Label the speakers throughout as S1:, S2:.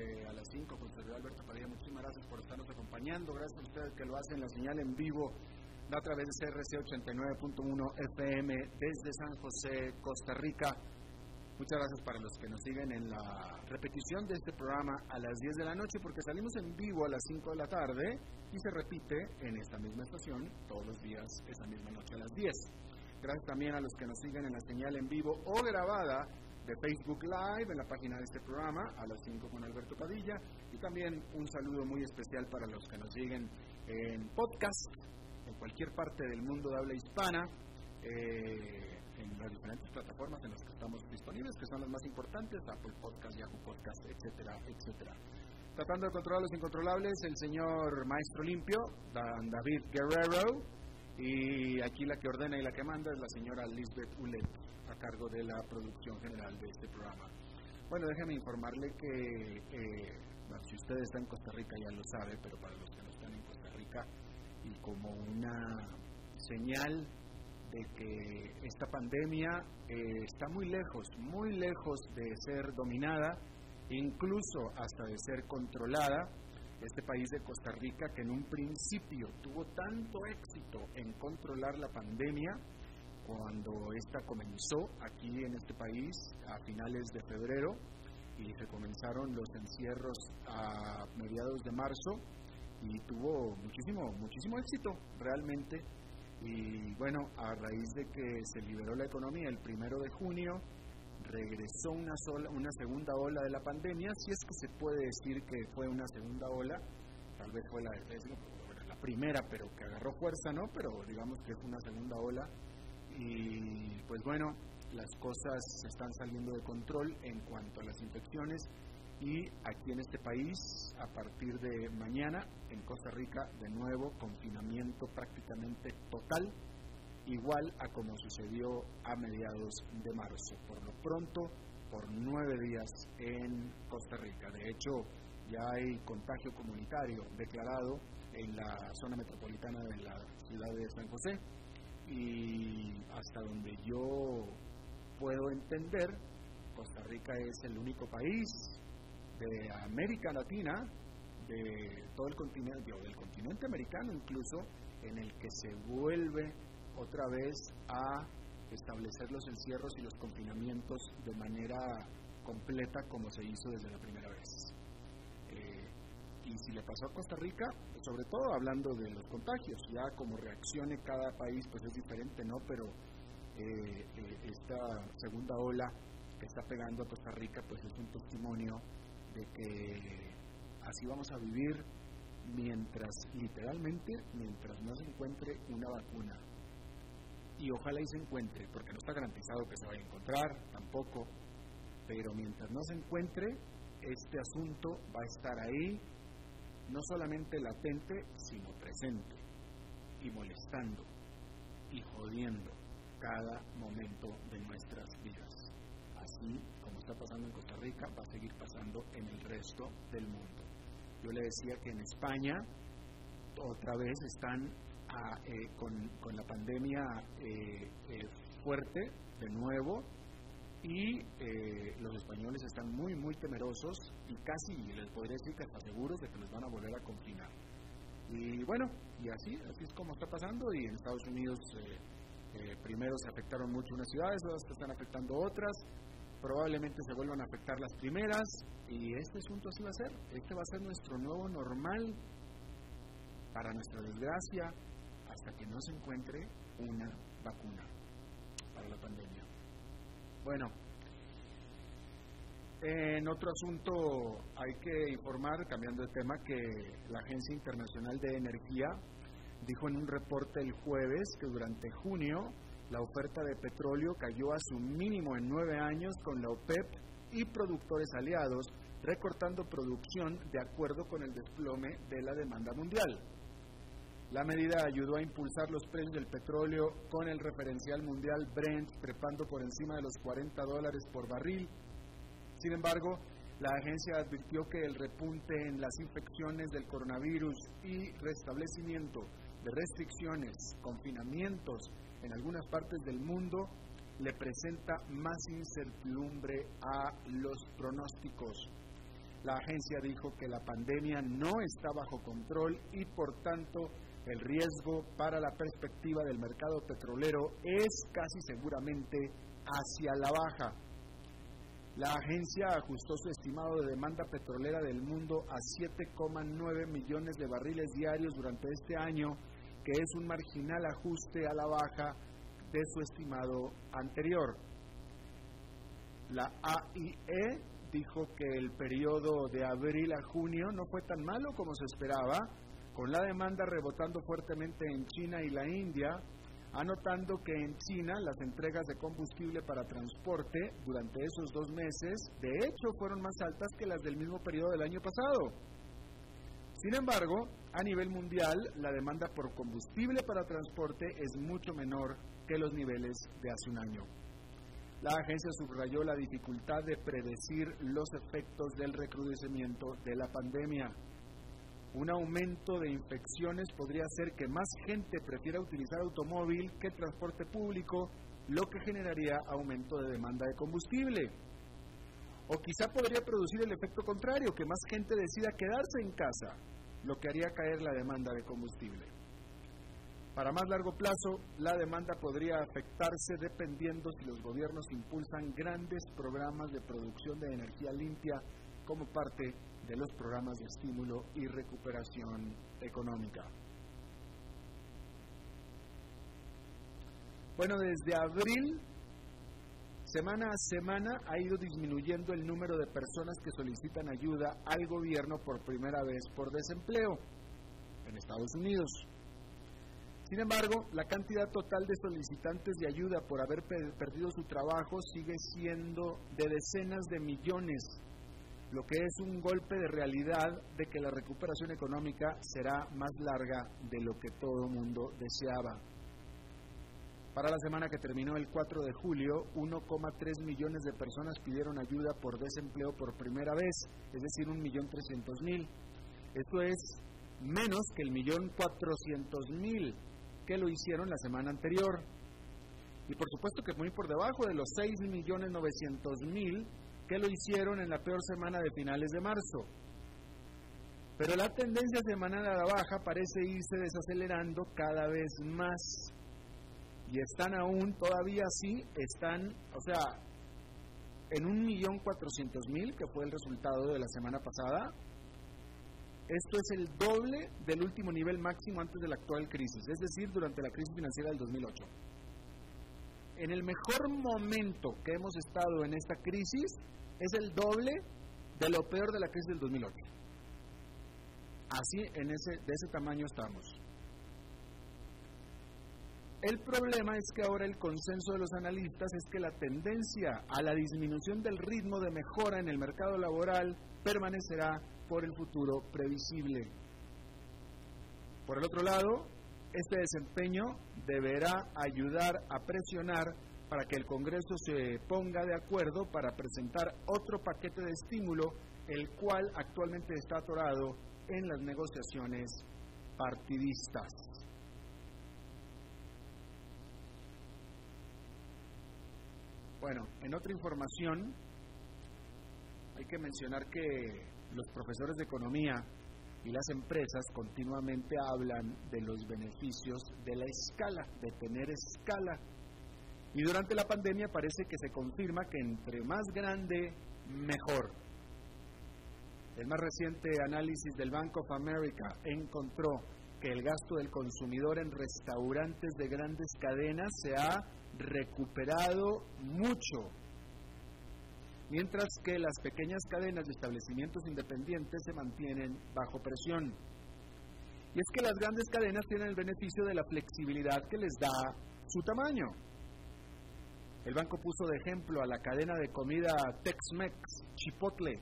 S1: de a las 5 con servidor Alberto Padilla. Muchísimas gracias por estarnos acompañando. Gracias a ustedes que lo hacen la señal en vivo a través de CRC 89.1 FM desde San José, Costa Rica. Muchas gracias para los que nos siguen en la repetición de este programa a las 10 de la noche, porque salimos en vivo a las 5 de la tarde y se repite en esta misma estación todos los días, esa misma noche a las 10. Gracias también a los que nos siguen en la señal en vivo o grabada de Facebook Live en la página de este programa a las 5 con Alberto Padilla. Y también un saludo muy especial para los que nos siguen en podcast en cualquier parte del mundo de habla hispana eh, en las diferentes plataformas en las que estamos disponibles que son las más importantes Apple Podcast, Yahoo Podcast, etcétera, etcétera. Tratando de controlar los incontrolables el señor Maestro Limpio Dan David Guerrero y aquí la que ordena y la que manda es la señora Lisbeth Ulet a cargo de la producción general de este programa. Bueno, déjeme informarle que, eh, si usted está en Costa Rica ya lo sabe, pero para los que no están en Costa Rica, y como una señal de que esta pandemia eh, está muy lejos, muy lejos de ser dominada, incluso hasta de ser controlada, este país de Costa Rica que en un principio tuvo tanto éxito en controlar la pandemia, cuando esta comenzó aquí en este país a finales de febrero y se comenzaron los encierros a mediados de marzo y tuvo muchísimo, muchísimo éxito realmente. Y bueno, a raíz de que se liberó la economía el primero de junio, regresó una, sola, una segunda ola de la pandemia, si es que se puede decir que fue una segunda ola, tal vez fue la, la primera, pero que agarró fuerza, ¿no? Pero digamos que fue una segunda ola. Y pues bueno, las cosas están saliendo de control en cuanto a las infecciones. Y aquí en este país, a partir de mañana, en Costa Rica, de nuevo, confinamiento prácticamente total, igual a como sucedió a mediados de marzo. Por lo pronto, por nueve días en Costa Rica. De hecho, ya hay contagio comunitario declarado en la zona metropolitana de la ciudad de San José y hasta donde yo puedo entender, Costa Rica es el único país de América Latina, de todo el continente, o del continente americano incluso, en el que se vuelve otra vez a establecer los encierros y los confinamientos de manera completa como se hizo desde la primera vez. Eh, y si le pasó a Costa Rica, sobre todo hablando de los contagios, ya como reaccione cada país pues es diferente, ¿no? Pero eh, eh, esta segunda ola que está pegando a Costa Rica pues es un testimonio de que así vamos a vivir mientras, literalmente, mientras no se encuentre una vacuna. Y ojalá y se encuentre, porque no está garantizado que se vaya a encontrar tampoco, pero mientras no se encuentre, este asunto va a estar ahí no solamente latente, sino presente, y molestando y jodiendo cada momento de nuestras vidas. Así como está pasando en Costa Rica, va a seguir pasando en el resto del mundo. Yo le decía que en España otra vez están ah, eh, con, la pandemia eh, eh, fuerte de nuevo, y los españoles están muy, muy temerosos y casi les podría decir que hasta seguros de que los van a volver a confinar. Y bueno, y así, así es como está pasando y en Estados Unidos primero se afectaron mucho unas ciudades, otras que están afectando otras, probablemente se vuelvan a afectar las primeras y este asunto así va a ser, este va a ser nuestro nuevo normal para nuestra desgracia hasta que no se encuentre una vacuna para la pandemia. Bueno, en otro asunto hay que informar, cambiando de tema, que la Agencia Internacional de Energía dijo en un reporte el jueves que durante junio la oferta de petróleo cayó a su mínimo en nueve años con la OPEP y productores aliados recortando producción de acuerdo con el desplome de la demanda mundial. La medida ayudó a impulsar los precios del petróleo con el referencial mundial Brent trepando por encima de los 40 dólares por barril. Sin embargo, la agencia advirtió que el repunte en las infecciones del coronavirus y restablecimiento de restricciones, confinamientos en algunas partes del mundo le presenta más incertidumbre a los pronósticos. La agencia dijo que la pandemia no está bajo control y por tanto el riesgo para la perspectiva del mercado petrolero es casi seguramente hacia la baja. La agencia ajustó su estimado de demanda petrolera del mundo a 7,9 millones de barriles diarios durante este año, que es un marginal ajuste a la baja de su estimado anterior. La AIE dijo que el periodo de abril a junio no fue tan malo como se esperaba, con la demanda rebotando fuertemente en China y la India, anotando que en China las entregas de combustible para transporte durante esos dos meses, de hecho, fueron más altas que las del mismo periodo del año pasado. Sin embargo, a nivel mundial, la demanda por combustible para transporte es mucho menor que los niveles de hace un año. La agencia subrayó la dificultad de predecir los efectos del recrudecimiento de la pandemia. Un aumento de infecciones podría hacer que más gente prefiera utilizar automóvil que transporte público, lo que generaría aumento de demanda de combustible. O quizá podría producir el efecto contrario, que más gente decida quedarse en casa, lo que haría caer la demanda de combustible. Para más largo plazo, la demanda podría afectarse dependiendo si los gobiernos impulsan grandes programas de producción de energía limpia como parte de los programas de estímulo y recuperación económica. Bueno, desde abril, semana a semana, ha ido disminuyendo el número de personas que solicitan ayuda al gobierno por primera vez por desempleo en Estados Unidos. Sin embargo, la cantidad total de solicitantes de ayuda por haber perdido su trabajo sigue siendo de decenas de millones, lo que es un golpe de realidad de que la recuperación económica será más larga de lo que todo mundo deseaba. Para la semana que terminó el 4 de julio, 1,3 millones de personas pidieron ayuda por desempleo por primera vez, es decir, 1.300.000. Esto es menos que el millón 400.000 que lo hicieron la semana anterior. Y por supuesto que muy por debajo de los 6.900.000 que lo hicieron en la peor semana de finales de marzo. Pero la tendencia semanal a la baja parece irse desacelerando cada vez más. Y están aún, todavía así, están, o sea, en 1.400.000, que fue el resultado de la semana pasada, esto es el doble del último nivel máximo antes de la actual crisis, es decir, durante la crisis financiera del 2008. En el mejor momento que hemos estado en esta crisis es el doble de lo peor de la crisis del 2008. Así, en ese, de ese tamaño estamos. El problema es que ahora el consenso de los analistas es que la tendencia a la disminución del ritmo de mejora en el mercado laboral permanecerá por el futuro previsible. Por el otro lado, este desempeño deberá ayudar a presionar para que el Congreso se ponga de acuerdo para presentar otro paquete de estímulo, el cual actualmente está atorado en las negociaciones partidistas. Bueno, en otra información, hay que mencionar que los profesores de economía y las empresas continuamente hablan de los beneficios de la escala, de tener escala. Y durante la pandemia parece que se confirma que entre más grande, mejor. El más reciente análisis del Bank of America encontró que el gasto del consumidor en restaurantes de grandes cadenas se ha recuperado mucho mientras que las pequeñas cadenas de establecimientos independientes se mantienen bajo presión. Y es que las grandes cadenas tienen el beneficio de la flexibilidad que les da su tamaño. El banco puso de ejemplo a la cadena de comida Tex-Mex, Chipotle,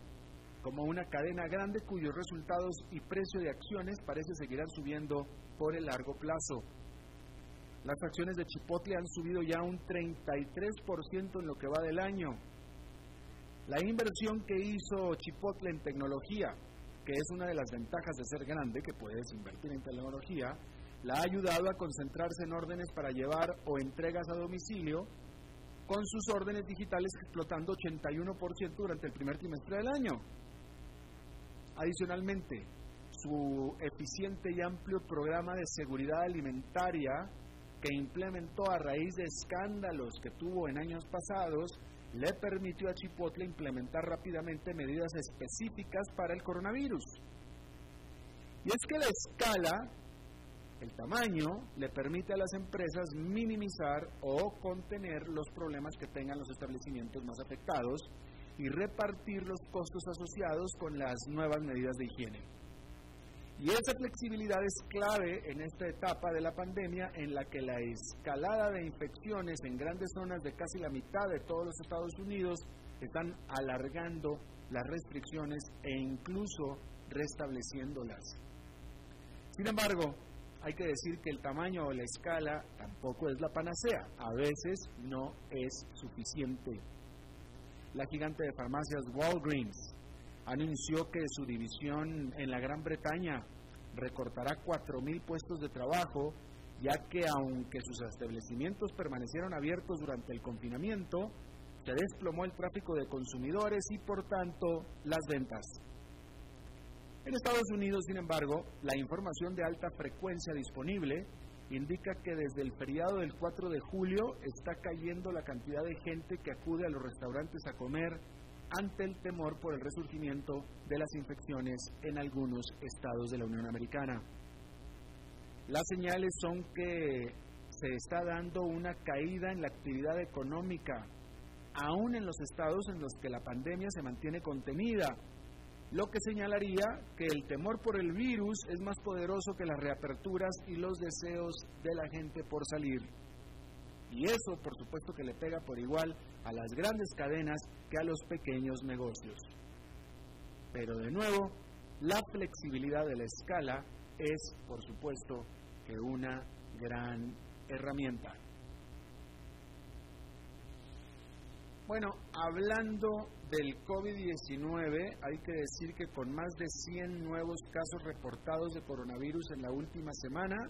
S1: como una cadena grande cuyos resultados y precio de acciones parece seguirán subiendo por el largo plazo. Las acciones de Chipotle han subido ya un 33% en lo que va del año. La inversión que hizo Chipotle en tecnología, que es una de las ventajas de ser grande, que puedes invertir en tecnología, la ha ayudado a concentrarse en órdenes para llevar o entregas a domicilio, con sus órdenes digitales explotando 81% durante el primer trimestre del año. Adicionalmente, su eficiente y amplio programa de seguridad alimentaria que implementó a raíz de escándalos que tuvo en años pasados, le permitió a Chipotle implementar rápidamente medidas específicas para el coronavirus. Y es que la escala, el tamaño, le permite a las empresas minimizar o contener los problemas que tengan los establecimientos más afectados y repartir los costos asociados con las nuevas medidas de higiene. Y esa flexibilidad es clave en esta etapa de la pandemia en la que la escalada de infecciones en grandes zonas de casi la mitad de todos los Estados Unidos están alargando las restricciones e incluso restableciéndolas. Sin embargo, hay que decir que el tamaño o la escala tampoco es la panacea, a veces no es suficiente. La gigante de farmacias Walgreens anunció que su división en la Gran Bretaña recortará 4.000 puestos de trabajo, ya que aunque sus establecimientos permanecieron abiertos durante el confinamiento, se desplomó el tráfico de consumidores y por tanto las ventas. En Estados Unidos, sin embargo, la información de alta frecuencia disponible indica que desde el feriado del 4 de julio está cayendo la cantidad de gente que acude a los restaurantes a comer ante el temor por el resurgimiento de las infecciones en algunos estados de la Unión Americana. Las señales son que se está dando una caída en la actividad económica, aún en los estados en los que la pandemia se mantiene contenida, lo que señalaría que el temor por el virus es más poderoso que las reaperturas y los deseos de la gente por salir. Y eso, por supuesto, que le pega por igual a las grandes cadenas que a los pequeños negocios. Pero de nuevo, la flexibilidad de la escala es, por supuesto, que una gran herramienta. Bueno, hablando del COVID-19, hay que decir que con más de 100 nuevos casos reportados de coronavirus en la última semana,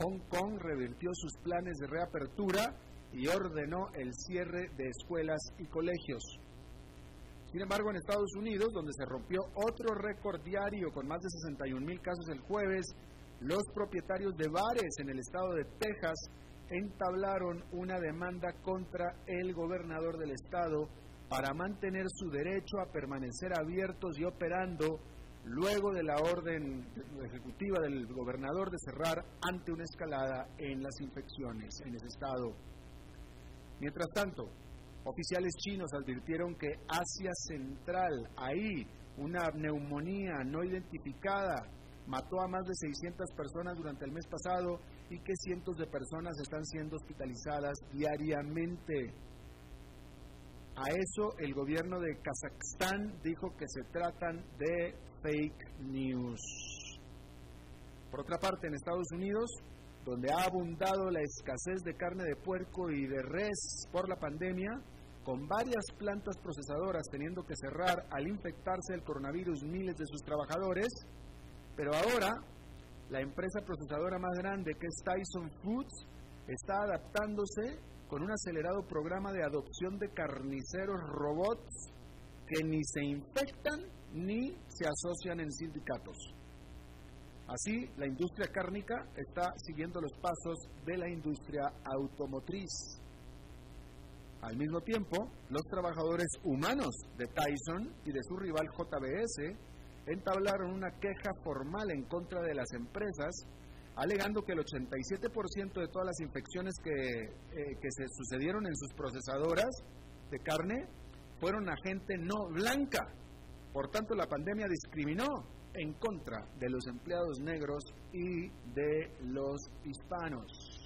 S1: Hong Kong revirtió sus planes de reapertura y ordenó el cierre de escuelas y colegios. Sin embargo, en Estados Unidos, donde se rompió otro récord diario con más de 61 mil casos el jueves, los propietarios de bares en el estado de Texas entablaron una demanda contra el gobernador del estado para mantener su derecho a permanecer abiertos y operando luego de la orden ejecutiva del gobernador de cerrar ante una escalada en las infecciones en ese estado. Mientras tanto, oficiales chinos advirtieron que Asia Central, ahí, una neumonía no identificada, mató a más de 600 personas durante el mes pasado y que cientos de personas están siendo hospitalizadas diariamente. A eso el gobierno de Kazajstán dijo que se tratan de fake news. Por otra parte, en Estados Unidos, donde ha abundado la escasez de carne de puerco y de res por la pandemia, con varias plantas procesadoras teniendo que cerrar al infectarse el coronavirus miles de sus trabajadores, pero ahora la empresa procesadora más grande que es Tyson Foods está adaptándose con un acelerado programa de adopción de carniceros robots que ni se infectan ni se asocian en sindicatos. Así, la industria cárnica está siguiendo los pasos de la industria automotriz. Al mismo tiempo, los trabajadores humanos de Tyson y de su rival JBS entablaron una queja formal en contra de las empresas, alegando que el 87% de todas las infecciones que, eh, que se sucedieron en sus procesadoras de carne fueron a gente no blanca. Por tanto, la pandemia discriminó en contra de los empleados negros y de los hispanos.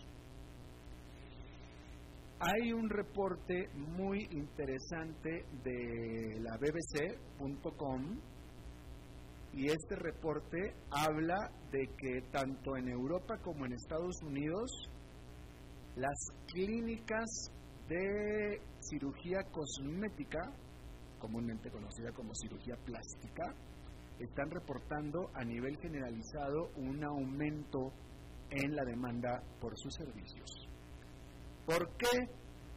S1: Hay un reporte muy interesante de la bbc.com y este reporte habla de que tanto en Europa como en Estados Unidos las clínicas de cirugía cosmética, comúnmente conocida como cirugía plástica, están reportando a nivel generalizado un aumento en la demanda por sus servicios. ¿Por qué?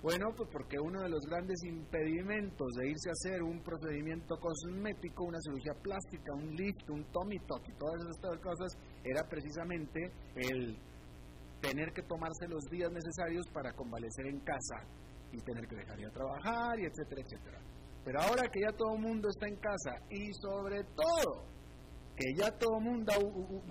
S1: Bueno, pues porque uno de los grandes impedimentos de irse a hacer un procedimiento cosmético, una cirugía plástica, un lift, un tummy tuck y todas estas cosas, era precisamente el tener que tomarse los días necesarios para convalecer en casa y tener que dejar de trabajar y etcétera, etcétera. Pero ahora que ya todo mundo está en casa y sobre todo que ya todo mundo,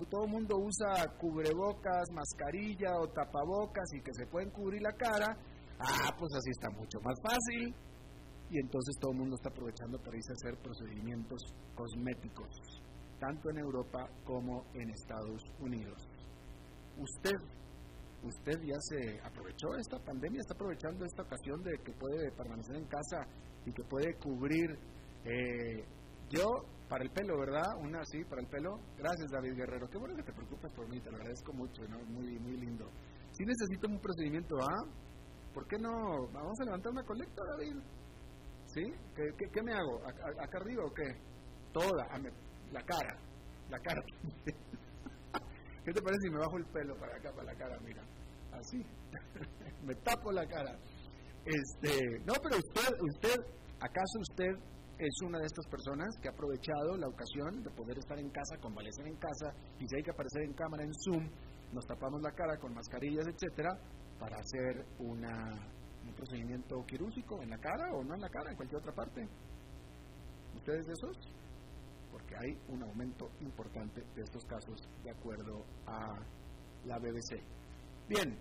S1: todo mundo usa cubrebocas, mascarilla o tapabocas y que se pueden cubrir la cara, ah, pues así está mucho más fácil. Y entonces todo el mundo está aprovechando para irse a hacer procedimientos cosméticos, tanto en Europa como en Estados Unidos. Usted, usted ya se aprovechó esta pandemia, está aprovechando esta ocasión de que puede permanecer en casa y que puede cubrir. Eh, yo para el pelo, ¿verdad? Una así, para el pelo. Gracias, David Guerrero. Qué bueno que te preocupas por mí, te lo agradezco mucho, ¿no? Muy, muy lindo. Si necesito un procedimiento ¿ah? ¿Por qué no? Vamos a levantar una colecta, David. ¿Sí? ¿Qué, me hago? ¿Acá, arriba o qué? Toda, la cara, la cara. ¿Qué te parece si me bajo el pelo para acá, para la cara? Mira, así. me tapo la cara. Este, no, pero usted, usted, ¿acaso usted es una de estas personas que ha aprovechado la ocasión de poder estar en casa, convalecer en casa, y si hay que aparecer en cámara, en Zoom, nos tapamos la cara con mascarillas, etcétera, para hacer una, un procedimiento quirúrgico en la cara o no en la cara, en cualquier otra parte. ¿Ustedes de esos? Porque hay un aumento importante de estos casos de acuerdo a la BBC. Bien,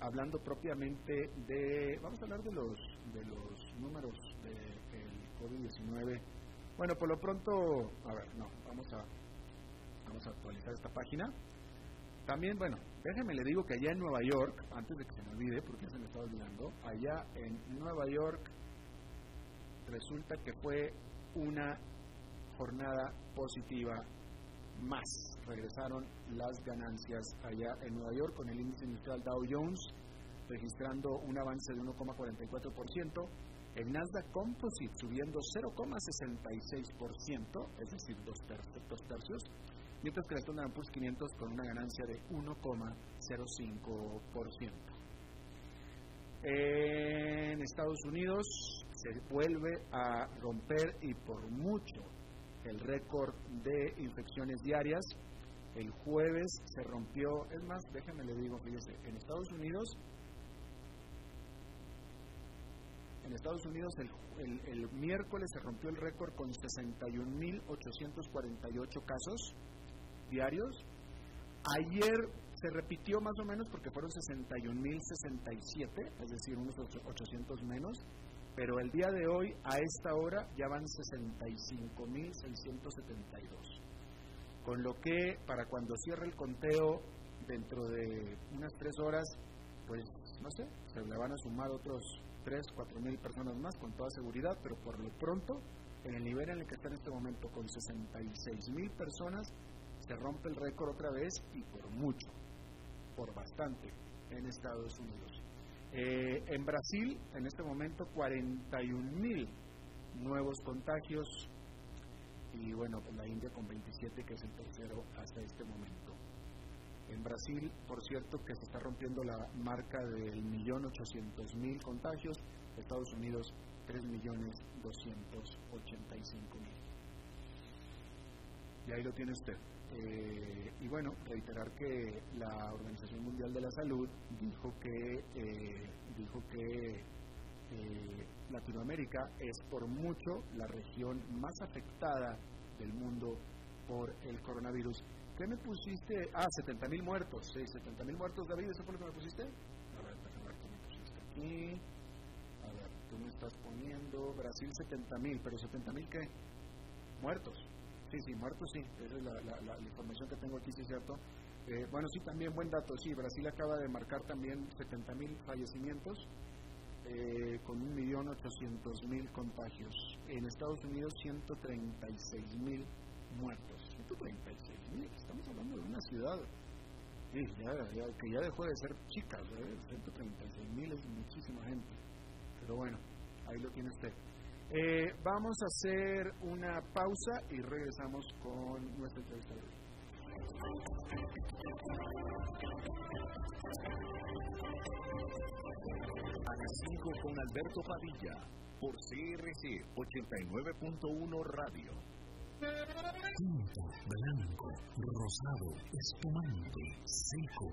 S1: hablando propiamente de, vamos a hablar de los, de los números de COVID-19. Bueno, por lo pronto, a ver, no, vamos a, vamos a actualizar esta página. También, bueno, déjeme le digo que allá en Nueva York, antes de que se me olvide, porque se me estaba olvidando, allá en Nueva York resulta que fue una jornada positiva más. Regresaron las ganancias allá en Nueva York con el índice industrial Dow Jones registrando un avance de 1,44%, el Nasdaq Composite subiendo 0,66%, es decir, dos, tercios, mientras que el Standard Poor's 500 con una ganancia de 1,05%. En Estados Unidos se vuelve a romper y por mucho el récord de infecciones diarias. El jueves se rompió, es más, déjenme le digo, fíjese, en Estados Unidos En Estados Unidos el, miércoles se rompió el récord con 61.848 casos diarios. Ayer se repitió más o menos porque fueron 61.067, es decir, unos 800 menos, pero el día de hoy, a esta hora, ya van 65.672. Con lo que, para cuando cierre el conteo, dentro de unas tres horas, pues, no sé, se le van a sumar otros 3, 4 mil personas más con toda seguridad, pero por lo pronto, en el nivel en el que está en este momento con 66 mil personas, se rompe el récord otra vez y por mucho, por bastante, en Estados Unidos. Eh, en Brasil, en este momento, 41 mil nuevos contagios y bueno, la India con 27, que es el tercero hasta este momento. En Brasil, por cierto, que se está rompiendo la marca del millón ochocientos mil contagios, Estados Unidos tres millones doscientos ochenta y cinco mil. Y ahí lo tiene usted. Eh, y bueno, reiterar que la Organización Mundial de la Salud dijo que eh, dijo que eh, Latinoamérica es por mucho la región más afectada del mundo por el coronavirus ¿Qué me pusiste? Ah, 70 mil muertos. Sí, 70 mil muertos, David, ¿eso fue lo que me pusiste? A ver, déjame ver qué me pusiste aquí. A ver, tú me estás poniendo Brasil 70 mil, pero 70 mil qué? Muertos. Sí, sí, muertos sí. Esa es la, información que tengo aquí, sí es cierto. Eh, bueno, sí, también buen dato. Sí, Brasil acaba de marcar también 70 mil fallecimientos. Eh, con 1.800.000 contagios. En Estados Unidos, 136.000 muertos. ciudad, y ya, que ya dejó de ser chicas, 136 mil es muchísima gente. Pero bueno, ahí lo tiene usted. Eh, vamos a hacer una pausa y regresamos con nuestra entrevista
S2: A las 5 con Alberto Padilla, por CRC 89.1 Radio.
S3: Tinto, blanco, rosado, espumante, seco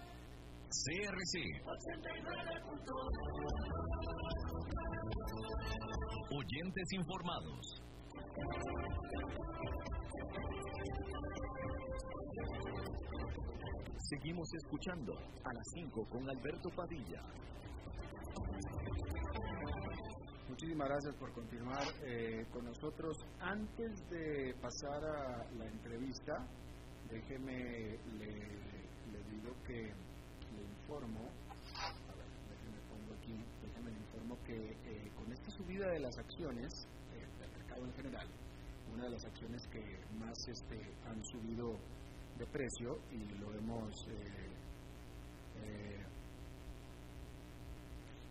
S2: CRC. Oyentes informados. Seguimos escuchando a las 5 con Alberto Padilla.
S1: Muchísimas gracias por continuar eh, con nosotros. Antes de pasar a la entrevista, déjeme, le, le digo que informo, déjenme pongo aquí, déjenme informo que eh, con esta subida de las acciones eh, del mercado en general, una de las acciones que más este, han subido de precio y lo hemos eh,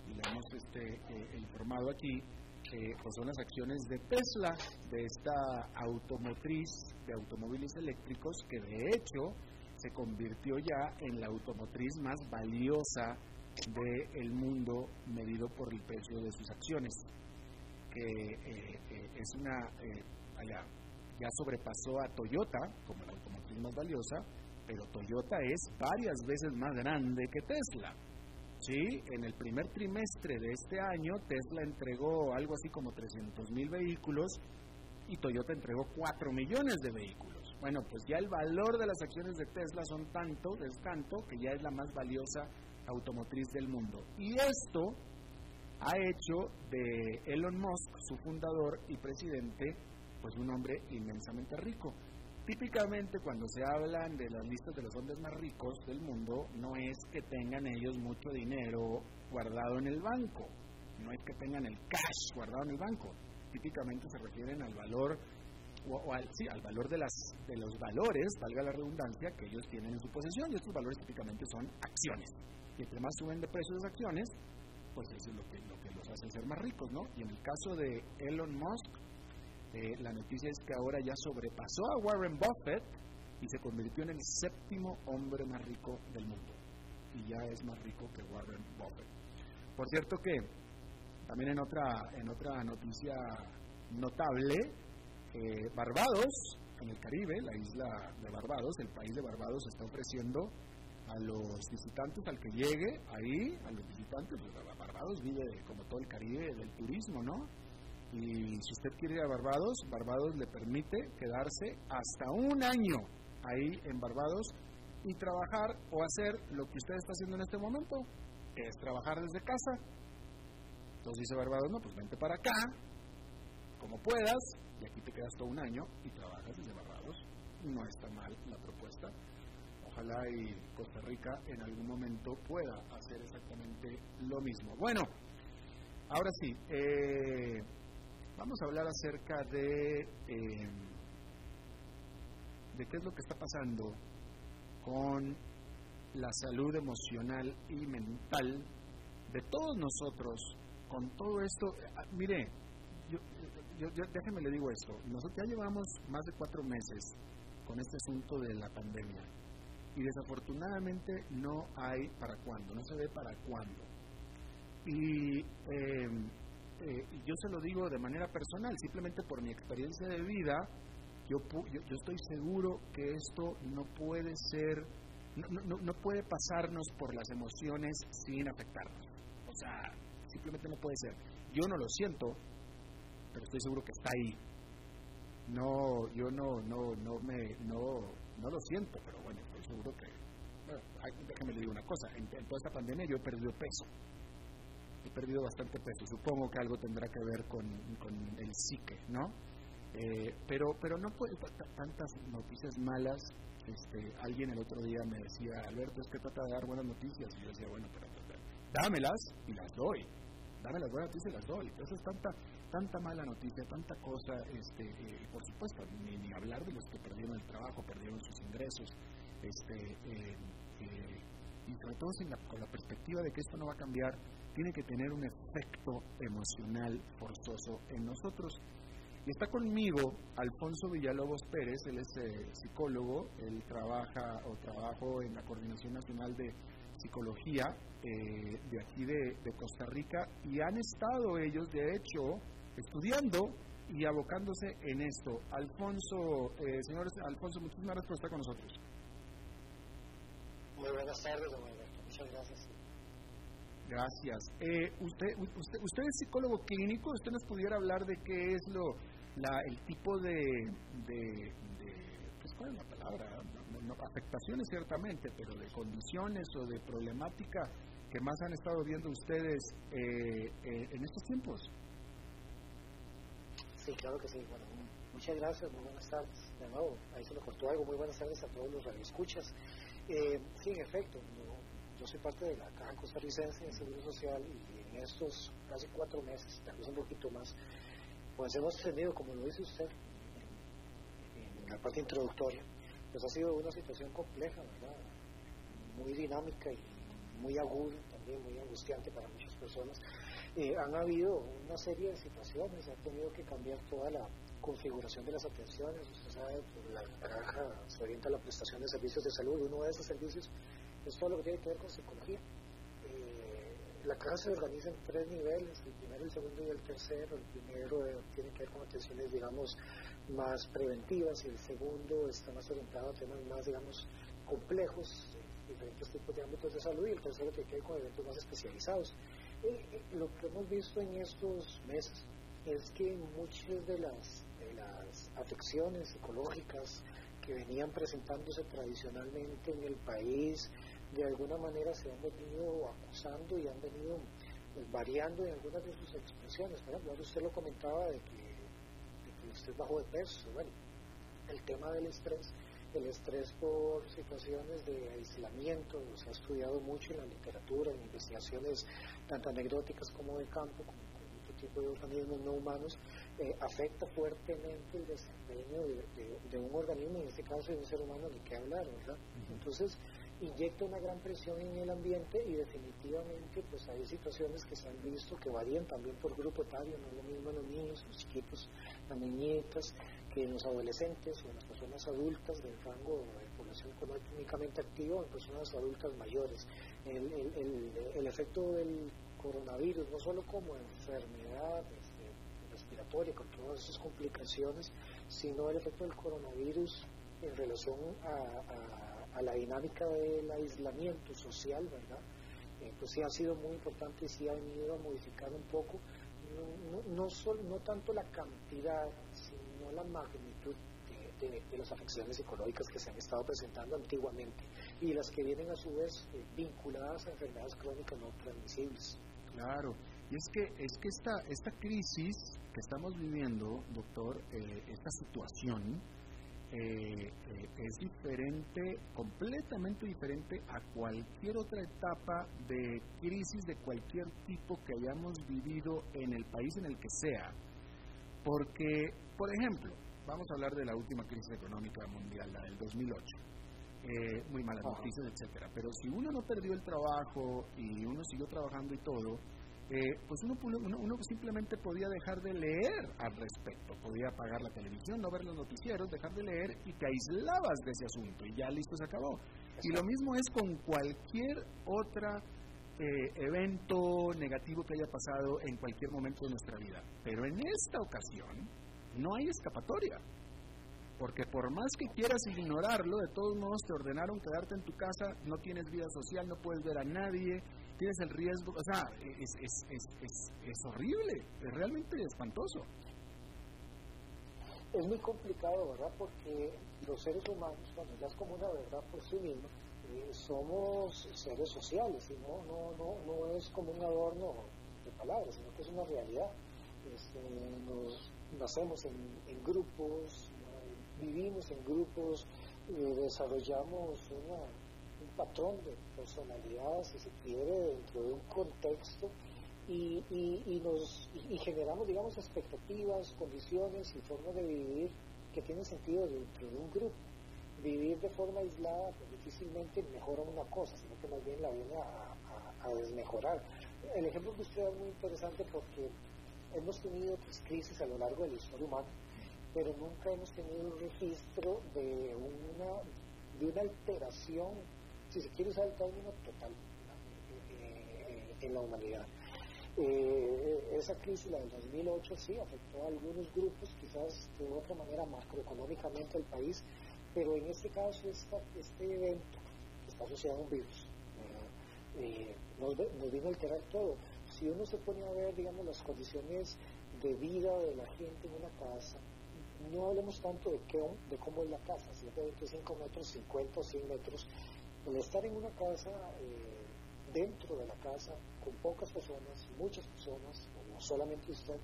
S1: y lo hemos este, informado aquí pues son las acciones de Tesla, de esta automotriz de automóviles eléctricos que de hecho se convirtió ya en la automotriz más valiosa del mundo medido por el precio de sus acciones, que eh, eh, es una, eh, ya sobrepasó a Toyota como la automotriz más valiosa, pero Toyota es varias veces más grande que Tesla. Sí, en el primer trimestre de este año Tesla entregó algo así como 300 mil vehículos y Toyota entregó 4 millones de vehículos. Bueno, pues ya el valor de las acciones de Tesla son tanto, es tanto, que ya es la más valiosa automotriz del mundo. Y esto ha hecho de Elon Musk, su fundador y presidente, pues un hombre inmensamente rico. Típicamente cuando se hablan de las listas de los hombres más ricos del mundo, no es que tengan ellos mucho dinero guardado en el banco, no es que tengan el cash guardado en el banco. Típicamente se refieren al valor o, al, sí, al valor de, las, de los valores, valga la redundancia, que ellos tienen en su posesión, y estos valores típicamente son acciones. Y entre más suben de precio las acciones, pues eso es lo que, lo que los hace ser más ricos, ¿no? Y en el caso de Elon Musk, eh, la noticia es que ahora ya sobrepasó a Warren Buffett y se convirtió en el séptimo hombre más rico del mundo. Y ya es más rico que Warren Buffett. Por cierto que también en otra, en otra noticia notable, eh, Barbados, en el Caribe, la isla de Barbados, el país de Barbados está ofreciendo a los visitantes, al que llegue ahí, a los visitantes, pues, Barbados vive como todo el Caribe del turismo, ¿no? Y si usted quiere ir a Barbados, Barbados le permite quedarse hasta un año ahí en Barbados y trabajar o hacer lo que usted está haciendo en este momento, que es trabajar desde casa. Entonces dice Barbados, no, pues vente para acá, como puedas, y aquí te quedas todo un año y trabajas desde Barbados. No está mal la propuesta. Ojalá y Costa Rica en algún momento pueda hacer exactamente lo mismo. Bueno, ahora sí, eh, vamos a hablar acerca de, eh, de qué es lo que está pasando con la salud emocional y mental de todos nosotros con todo esto. Ah, mire, yo, yo, déjeme le digo esto, nosotros ya llevamos más de cuatro meses con este asunto de la pandemia y desafortunadamente no hay para cuándo, no se ve para cuándo. Y em, eh, yo se lo digo de manera personal, simplemente por mi experiencia de vida, yo, yo, estoy seguro que esto no puede ser, no, no, no puede pasarnos por las emociones sin afectarnos. O sea, simplemente no puede ser. Yo no lo siento, pero estoy seguro que está ahí. No, yo no, no, no me, no, no lo siento, pero bueno, estoy seguro que déjame le digo una cosa, en, toda esta pandemia yo he perdido peso, he perdido bastante peso, supongo que algo tendrá que ver con, con el psique, ¿no? Eh, pero, pero no puede, tantas noticias malas, este, alguien el otro día me decía, Alberto, es que trata de dar buenas noticias, y yo decía, bueno, pero, dámelas y las doy, dame las buenas noticias y las doy, entonces tanta tanta mala noticia, tanta cosa, este, eh, por supuesto, ni, ni, hablar de los que perdieron el trabajo, perdieron sus ingresos, este, eh, eh, y sobre todo con la perspectiva de que esto no va a cambiar, tiene que tener un efecto emocional forzoso en nosotros. Y está conmigo Alfonso Villalobos Pérez, él es psicólogo, él trabaja o trabajo en la Coordinación Nacional de Psicología de aquí de Costa Rica y han estado ellos, de hecho, estudiando y abocándose en esto. Alfonso, eh, señores, Alfonso, muchísimas gracias por estar con nosotros.
S4: Muy buenas tardes, don Muchas gracias.
S1: Gracias. Eh, usted, usted, usted es psicólogo clínico. ¿Usted nos pudiera hablar de qué es lo, la, el tipo de, de, pues, ¿cuál es la palabra? afectaciones ciertamente, pero de condiciones o de problemática que más han estado viendo ustedes eh, en estos tiempos?
S4: Sí, claro que sí. Bueno, muchas gracias, muy buenas tardes. De nuevo, ahí se me cortó algo. Muy buenas tardes a todos los radioescuchas. Eh, sí, en efecto, yo, soy parte de la Caja Costarricense de Seguro Social y en estos casi cuatro meses, tal vez un poquito más, pues hemos tenido, como lo dice usted, en, la parte introductoria, pues ha sido una situación compleja, ¿verdad? Muy dinámica y muy aguda, también muy angustiante para muchas personas eh, han habido una serie de situaciones, se ha tenido que cambiar toda la configuración de las atenciones. Usted sabe, pues, la granja se orienta a la prestación de servicios de salud. Uno de esos servicios es todo lo que tiene que ver con psicología. Eh, la caja se organiza en tres niveles, el primero, el segundo y el tercero. El primero eh, tiene que ver con atenciones, digamos, más preventivas y el segundo está más orientado a temas más, digamos, complejos, diferentes tipos de ámbitos de salud y el tercero tiene que ver con eventos más especializados. Eh, lo que hemos visto en estos meses es que muchas de las, de las afecciones psicológicas que venían presentándose tradicionalmente en el país, de alguna manera se han venido acusando y han venido pues, variando en algunas de sus expresiones. Por ejemplo, usted lo comentaba de que, de que usted de peso. Bueno, el tema del estrés el estrés por situaciones de aislamiento, se ha estudiado mucho en la literatura, en investigaciones tanto anecdóticas como de campo, con, otro tipo de organismos no humanos, eh, afecta fuertemente el desempeño de, un organismo, en este caso de un ser humano, ni qué hablar, ¿verdad? Entonces, inyecta una gran presión en el ambiente y definitivamente pues hay situaciones que se han visto que varían también por grupo etario, no es lo mismo en los niños, los chiquitos, las niñitas, que en los adolescentes o en las personas adultas del rango de población económicamente activa o en personas adultas mayores. El, el, el, efecto del coronavirus, no solo como enfermedad este, respiratoria con todas esas complicaciones, sino el efecto del coronavirus en relación a, a, la dinámica del aislamiento social, ¿verdad? Eh, pues sí ha sido muy importante y sí ha venido a modificar un poco, no, no, no, no tanto la cantidad, la magnitud de, las afecciones psicológicas que se han estado presentando antiguamente y las que vienen a su vez eh, vinculadas a enfermedades crónicas no transmisibles.
S1: Claro, y es que, es que esta, esta crisis que estamos viviendo, doctor, eh, esta situación, eh, es diferente, completamente diferente a cualquier otra etapa de crisis de cualquier tipo que hayamos vivido en el país en el que sea. Porque por ejemplo, vamos a hablar de la última crisis económica mundial, la del 2008. Eh, muy malas noticias, etcétera. Pero si uno no perdió el trabajo y uno siguió trabajando y todo, eh, pues uno, uno, simplemente podía dejar de leer al respecto, podía apagar la televisión, no ver los noticieros, dejar de leer y te aislabas de ese asunto y ya listo se acabó. Y lo mismo es con cualquier otra eh, evento negativo que haya pasado en cualquier momento de nuestra vida. Pero en esta ocasión, no hay escapatoria. Porque por más que quieras ignorarlo, de todos modos te ordenaron quedarte en tu casa, no tienes vida social, no puedes ver a nadie, tienes el riesgo, o sea, es, es, es, es, horrible, es realmente espantoso.
S4: Es muy complicado, ¿verdad? Porque los seres humanos, cuando ya es como una verdad por sí mismo, somos seres sociales y no, no, no, no es como un adorno de palabras, sino que es una realidad. Este, nacemos en, en grupos, vivimos en grupos, desarrollamos un patrón de personalidad, si se quiere, dentro de un contexto y, y, nos, y generamos, digamos, expectativas, condiciones y formas de vivir que tienen sentido dentro de un grupo. Vivir de forma aislada pues, difícilmente mejora una cosa, sino que más bien la viene a, a, desmejorar. El ejemplo que usted da es muy interesante porque hemos tenido tres crisis a lo largo de la historia humana pero nunca hemos tenido un registro de una, de una alteración, si se quiere usar el término, total eh, en la humanidad. Eh, esa crisis, la del 2008, sí afectó a algunos grupos, quizás de otra manera macroeconómicamente al país, pero en este caso este evento está asociado a un virus eh, nos, nos, vino a alterar todo. Si uno se pone a ver, digamos, las condiciones de vida de la gente en una casa, no hablemos tanto de, qué, de cómo es la casa, si es de 25 metros, 50 o 100 metros. El estar en una casa, eh, dentro de la casa, con pocas personas, muchas personas, no solamente usted,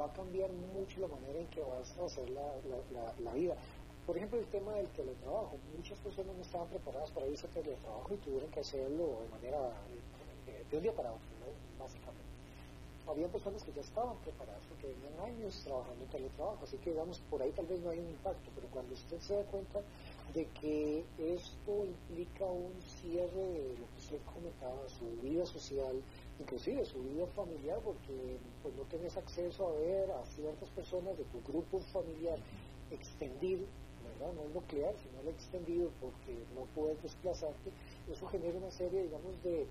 S4: va a cambiar mucho la manera en que vas a hacer la, la, vida. Por ejemplo, el tema del teletrabajo. Muchas personas no estaban preparadas para irse a teletrabajo y tuvieron que hacerlo de manera, eh, de un día para otro, básicamente había personas que ya estaban preparadas porque venían años trabajando en teletrabajo, así que digamos, por ahí tal vez no hay un impacto, pero cuando usted se da cuenta de que esto implica un cierre de lo que usted comentaba, su vida social, inclusive su vida familiar, porque pues no tienes acceso a ver a ciertas personas de tu grupo familiar extendido, ¿verdad? no el nuclear, sino el extendido, porque no puedes desplazarte, eso genera una serie, digamos, de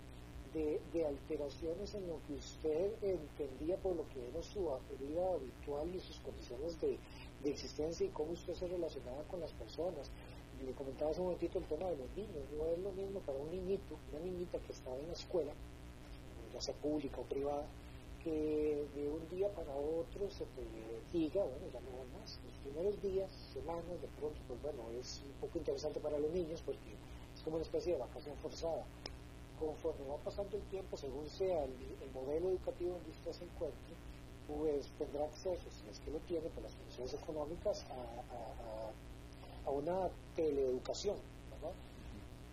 S4: de, alteraciones en lo que usted entendía por lo que era su vida habitual y sus condiciones de, existencia y cómo usted se relacionaba con las personas. Le comentaba hace un momentito el tema de los niños. No es lo mismo para un niñito, una niñita que estaba en la escuela, ya sea pública o privada, que de un día para otro se te diga, bueno, ya no van más. Los primeros días, semanas, de pronto, pues bueno, es un poco interesante para los niños porque es como una especie de vacación forzada conforme va pasando el tiempo, según sea el, modelo educativo donde usted se encuentre, pues tendrá acceso, si es que lo tiene por las condiciones económicas, a, una teleeducación, ¿verdad?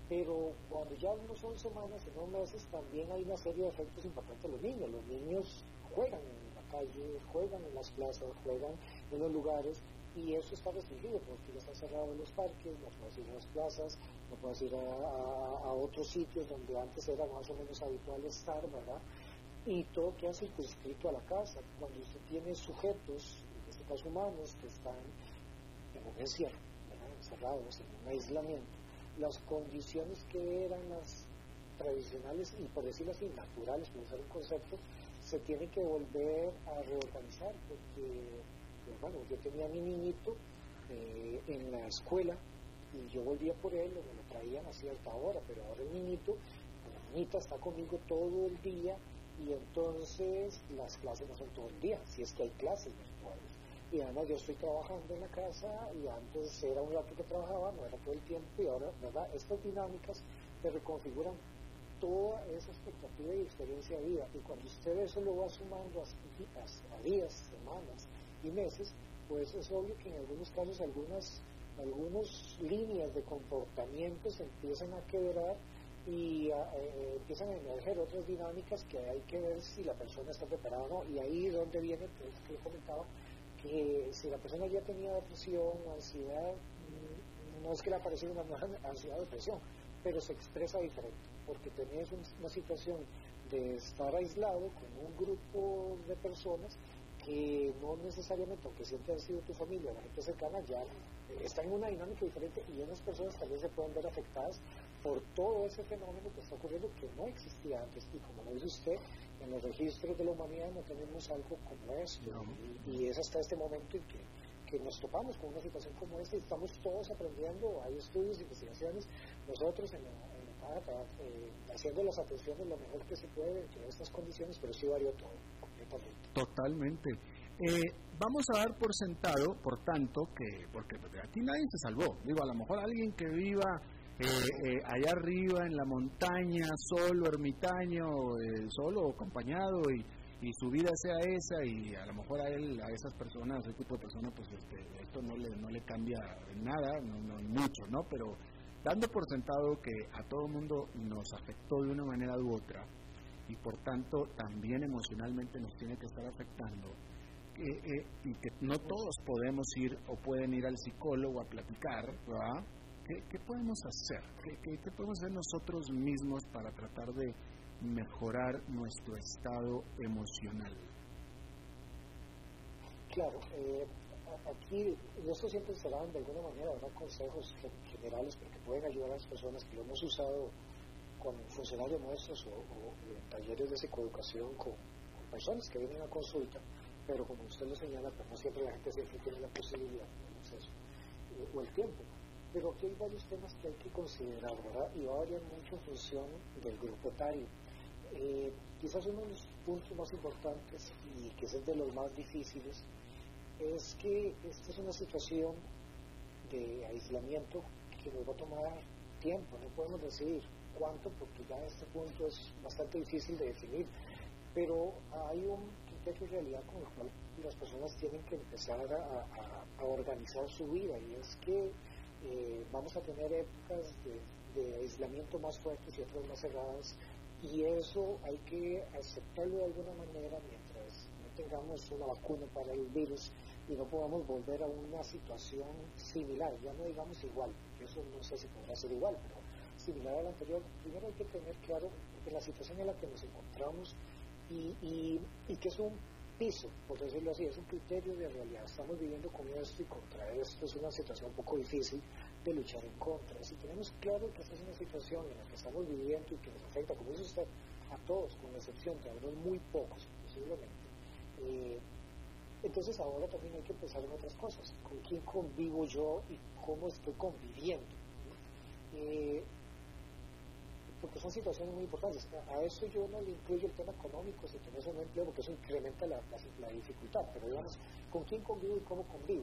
S4: Pero cuando ya no son semanas, sino meses, también hay una serie de efectos importantes en los niños. Los niños juegan en la calle, juegan en las plazas, juegan en los lugares, y eso está restringido porque ya están cerrados los parques, no puedes ir a las plazas, no puedes ir a, otros sitios donde antes era más o menos habitual estar, ¿verdad? Y todo queda circunscrito a la casa. Cuando usted tiene sujetos, en este caso humanos, que están en un encierro, encerrados, en un aislamiento, las condiciones que eran las tradicionales y por decirlo así, naturales, por usar un concepto, se tienen que volver a reorganizar porque bueno, yo tenía a mi niñito eh, en la escuela y yo volvía por él o me lo traían a cierta hora, pero ahora el niñito, la niñita está conmigo todo el día y entonces las clases no son todo el día, si es que hay clases virtuales. Y además yo estoy trabajando en la casa y antes era un rato que trabajaba, no era todo el tiempo y ahora, ¿verdad? Estas dinámicas te reconfiguran toda esa expectativa y experiencia de vida. Y cuando usted eso lo va sumando a, a días, semanas, y meses, pues es obvio que en algunos casos algunas algunas líneas de comportamiento se empiezan a quebrar y eh, empiezan a emerger otras dinámicas que hay que ver si la persona está preparada o no. Y ahí es donde viene, pues, que he comentado, que si la persona ya tenía depresión, ansiedad, mm, no es que le apareciera una ansiedad o depresión, pero se expresa diferente, porque tenés una situación de estar aislado con un grupo de personas que no necesariamente, aunque siempre ha sido tu familia, la gente cercana, ya está en una dinámica diferente y unas personas también se pueden ver afectadas por todo ese fenómeno que está ocurriendo que no existía antes. Y como lo dice usted, en los registros de la humanidad no tenemos algo como esto. Y, es hasta este momento en que, que, nos topamos con una situación como esta y estamos todos aprendiendo, hay estudios, investigaciones, nosotros en la, eh, haciendo las atenciones lo mejor que se puede en estas condiciones, pero sí varió todo.
S1: Totalmente. Eh, vamos a dar por sentado, por tanto, que, porque aquí nadie se salvó. Digo, a lo mejor alguien que viva eh, eh, allá arriba en la montaña, solo, ermitaño, eh, solo acompañado y, su vida sea esa y a lo mejor a él, a esas personas, a ese tipo de personas, pues este, esto no le, no le cambia nada, no, no mucho, ¿no? Pero dando por sentado que a todo mundo nos afectó de una manera u otra y por tanto también emocionalmente nos tiene que estar afectando y que no todos podemos ir o pueden ir al psicólogo a platicar, ¿verdad? ¿Qué, podemos hacer? ¿Qué, podemos hacer nosotros mismos para tratar de mejorar nuestro estado emocional?
S4: Claro, eh, aquí esto siempre serán de alguna manera consejos generales porque pueden ayudar a las personas que lo hemos usado con funcionarios nuestros o, en talleres de psicoeducación con, personas que vienen a consulta, pero como usted lo señala, pues no siempre la gente siempre tiene la posibilidad, el acceso eh, o el tiempo pero aquí hay varios temas que hay que considerar, ¿verdad? Y va a variar mucho en función del grupo etario. Eh, quizás uno de los puntos más importantes y que es de los más difíciles es que esta es una situación de aislamiento que nos va a tomar tiempo, no podemos decir cuánto porque ya este punto es bastante difícil de definir, pero hay un criterio de realidad con el cual las personas tienen que empezar a organizar su vida y es que eh, vamos a tener épocas de, aislamiento más fuertes y otras más cerradas y eso hay que aceptarlo de alguna manera mientras no tengamos una vacuna para el virus y no podamos volver a una situación similar, ya no digamos igual, eso no sé si podrá ser igual, pero similar a la anterior, primero hay que tener claro la situación en la que nos encontramos y que es un piso, por decirlo así, es un criterio de realidad. Estamos viviendo con esto y contra esto, es una situación un poco difícil de luchar en contra. Si tenemos claro que esta es una situación en la que estamos viviendo y que nos afecta, como dice usted, a todos, con excepción de algunos muy pocos, posiblemente, eh, entonces ahora también hay que pensar en otras cosas. ¿Con quién convivo yo y cómo estoy conviviendo? Eh, porque son situaciones muy importantes. A eso yo no le incluyo el tema económico, si tienes un empleo, porque eso incrementa la, dificultad. Pero digamos, ¿con quién convivo y cómo convivo?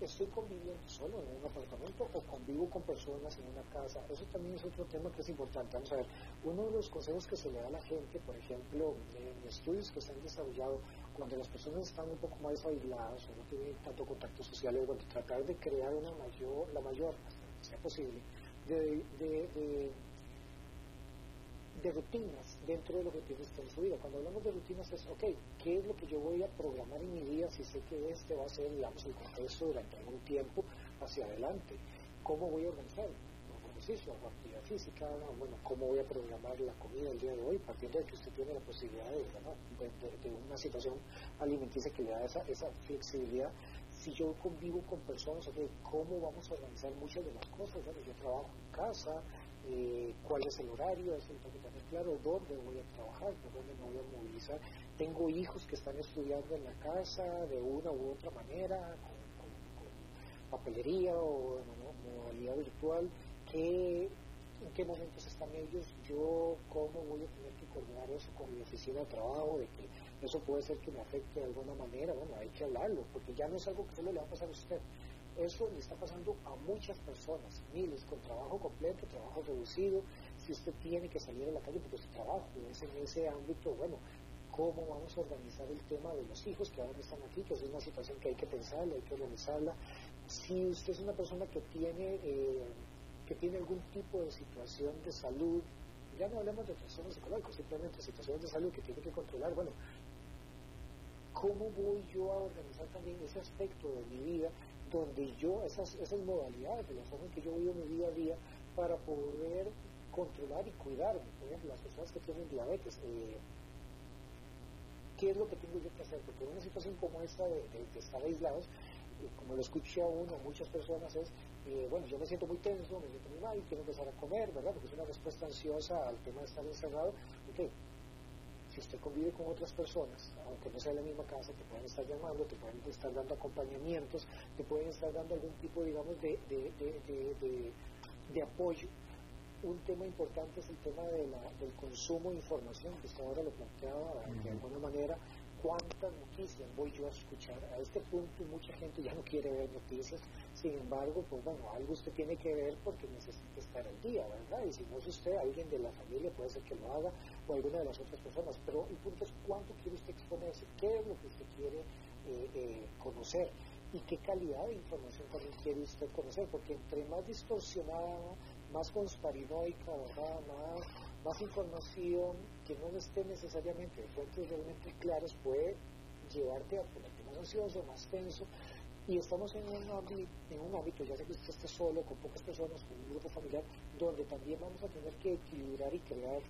S4: ¿Estoy conviviendo solo en un apartamento o convivo con personas en una casa? Eso también es otro tema que es importante. Vamos a ver, uno de los consejos que se le da a la gente, por ejemplo, en estudios que se han desarrollado, cuando las personas están un poco más aisladas o no tienen tanto contacto social, bueno, tratar de crear una mayor, la mayor, hasta que sea posible, de, de de rutinas dentro de lo que tiene usted en su vida. Cuando hablamos de rutinas es, ok, ¿qué es lo que yo voy a programar en mi día si sé que este va a ser, digamos, el contexto durante algún tiempo hacia adelante? ¿Cómo voy a organizar? ejercicio, o actividad física, bueno, cómo voy a programar la comida el día de hoy, partiendo de que usted tiene la posibilidad de, de, una situación alimenticia que le da esa, esa flexibilidad. Si yo convivo con personas, ¿cómo vamos a organizar muchas de las cosas? Bueno, yo trabajo en casa, eh, cuál es el horario, eso tengo que tener claro, dónde voy a trabajar, dónde me voy a movilizar. Tengo hijos que están estudiando en la casa de una u otra manera, con, papelería o en modalidad virtual, ¿qué, en qué momentos están ellos, yo cómo voy a tener que coordinar eso con mi oficina de trabajo, de que eso puede ser que me afecte de alguna manera, bueno, hay que hablarlo, porque ya no es algo que solo le va a pasar a usted, eso le está pasando a muchas personas, miles, con trabajo completo, trabajo reducido. Si usted tiene que salir a la calle porque su trabajo es en ese ámbito, bueno, ¿cómo vamos a organizar el tema de los hijos que ahora están aquí? Que es una situación que hay que pensarla, hay que organizarla. Si usted es una persona que tiene, eh, que tiene algún tipo de situación de salud, ya no hablemos de trastornos psicológicos, simplemente situaciones de salud que tiene que controlar, bueno, ¿cómo voy yo a organizar también ese aspecto de mi vida donde yo, esas, esas modalidades de la forma en que yo vivo mi día a día para poder controlar y cuidarme, por ejemplo, las personas que tienen diabetes, eh, ¿qué es lo que tengo yo que hacer? Porque en una situación como esta de, estar aislados, eh, como lo escuché a uno, muchas personas es, eh, bueno, yo me siento muy tenso, me siento muy mal, quiero empezar a comer, ¿verdad? Porque es una respuesta ansiosa al tema de estar encerrado. Okay, si usted convive con otras personas, aunque no sea en la misma casa, te pueden estar llamando, te pueden estar dando acompañamientos, te pueden estar dando algún tipo, digamos, de, de, apoyo. Un tema importante es el tema de la, del consumo de información, que usted ahora lo planteaba de alguna manera, cuántas noticias voy yo a escuchar. A este punto mucha gente ya no quiere ver noticias, sin embargo, pues bueno, algo usted tiene que ver porque necesita estar al día, ¿verdad? Y si no es usted, alguien de la familia puede ser que lo haga o alguna de las otras personas. Pero el punto es cuánto quiere usted exponerse, qué es lo que usted quiere eh, eh, conocer y qué calidad de información también quiere usted conocer, porque entre más distorsionada, más consparinoica, ¿verdad? Más, más información que no esté necesariamente de fuentes realmente claras puede llevarte a ponerte más ansioso, más tenso. Y estamos en un, ámbito, en un ámbito, ya sé que usted esté solo, con pocas personas, con un grupo familiar, donde también vamos a tener que equilibrar y crear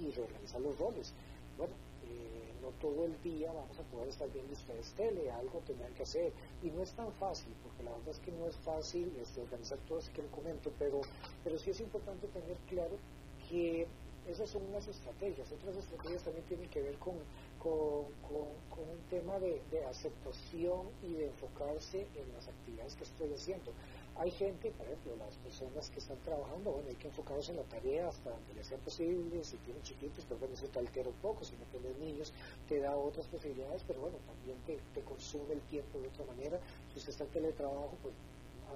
S4: y reorganizar los roles. Bueno, eh, no todo el día vamos a poder estar viendo ustedes tele, algo tendrán que hacer. Y no es tan fácil, porque la verdad es que no es fácil este, organizar todo eso que le comento, pero, pero sí es importante tener claro que esas son unas estrategias. Otras estrategias también tienen que ver con, con, un tema de, aceptación y de enfocarse en las actividades que estoy haciendo. Hay gente, por ejemplo, las personas que están trabajando, bueno, hay que enfocarse en la tarea hasta donde les sea posible, si tienen chiquitos, pues bueno, eso te altera un poco, si no tienes niños, te da otras posibilidades, pero bueno, también te, te consume el tiempo de otra manera. Si usted está en teletrabajo, pues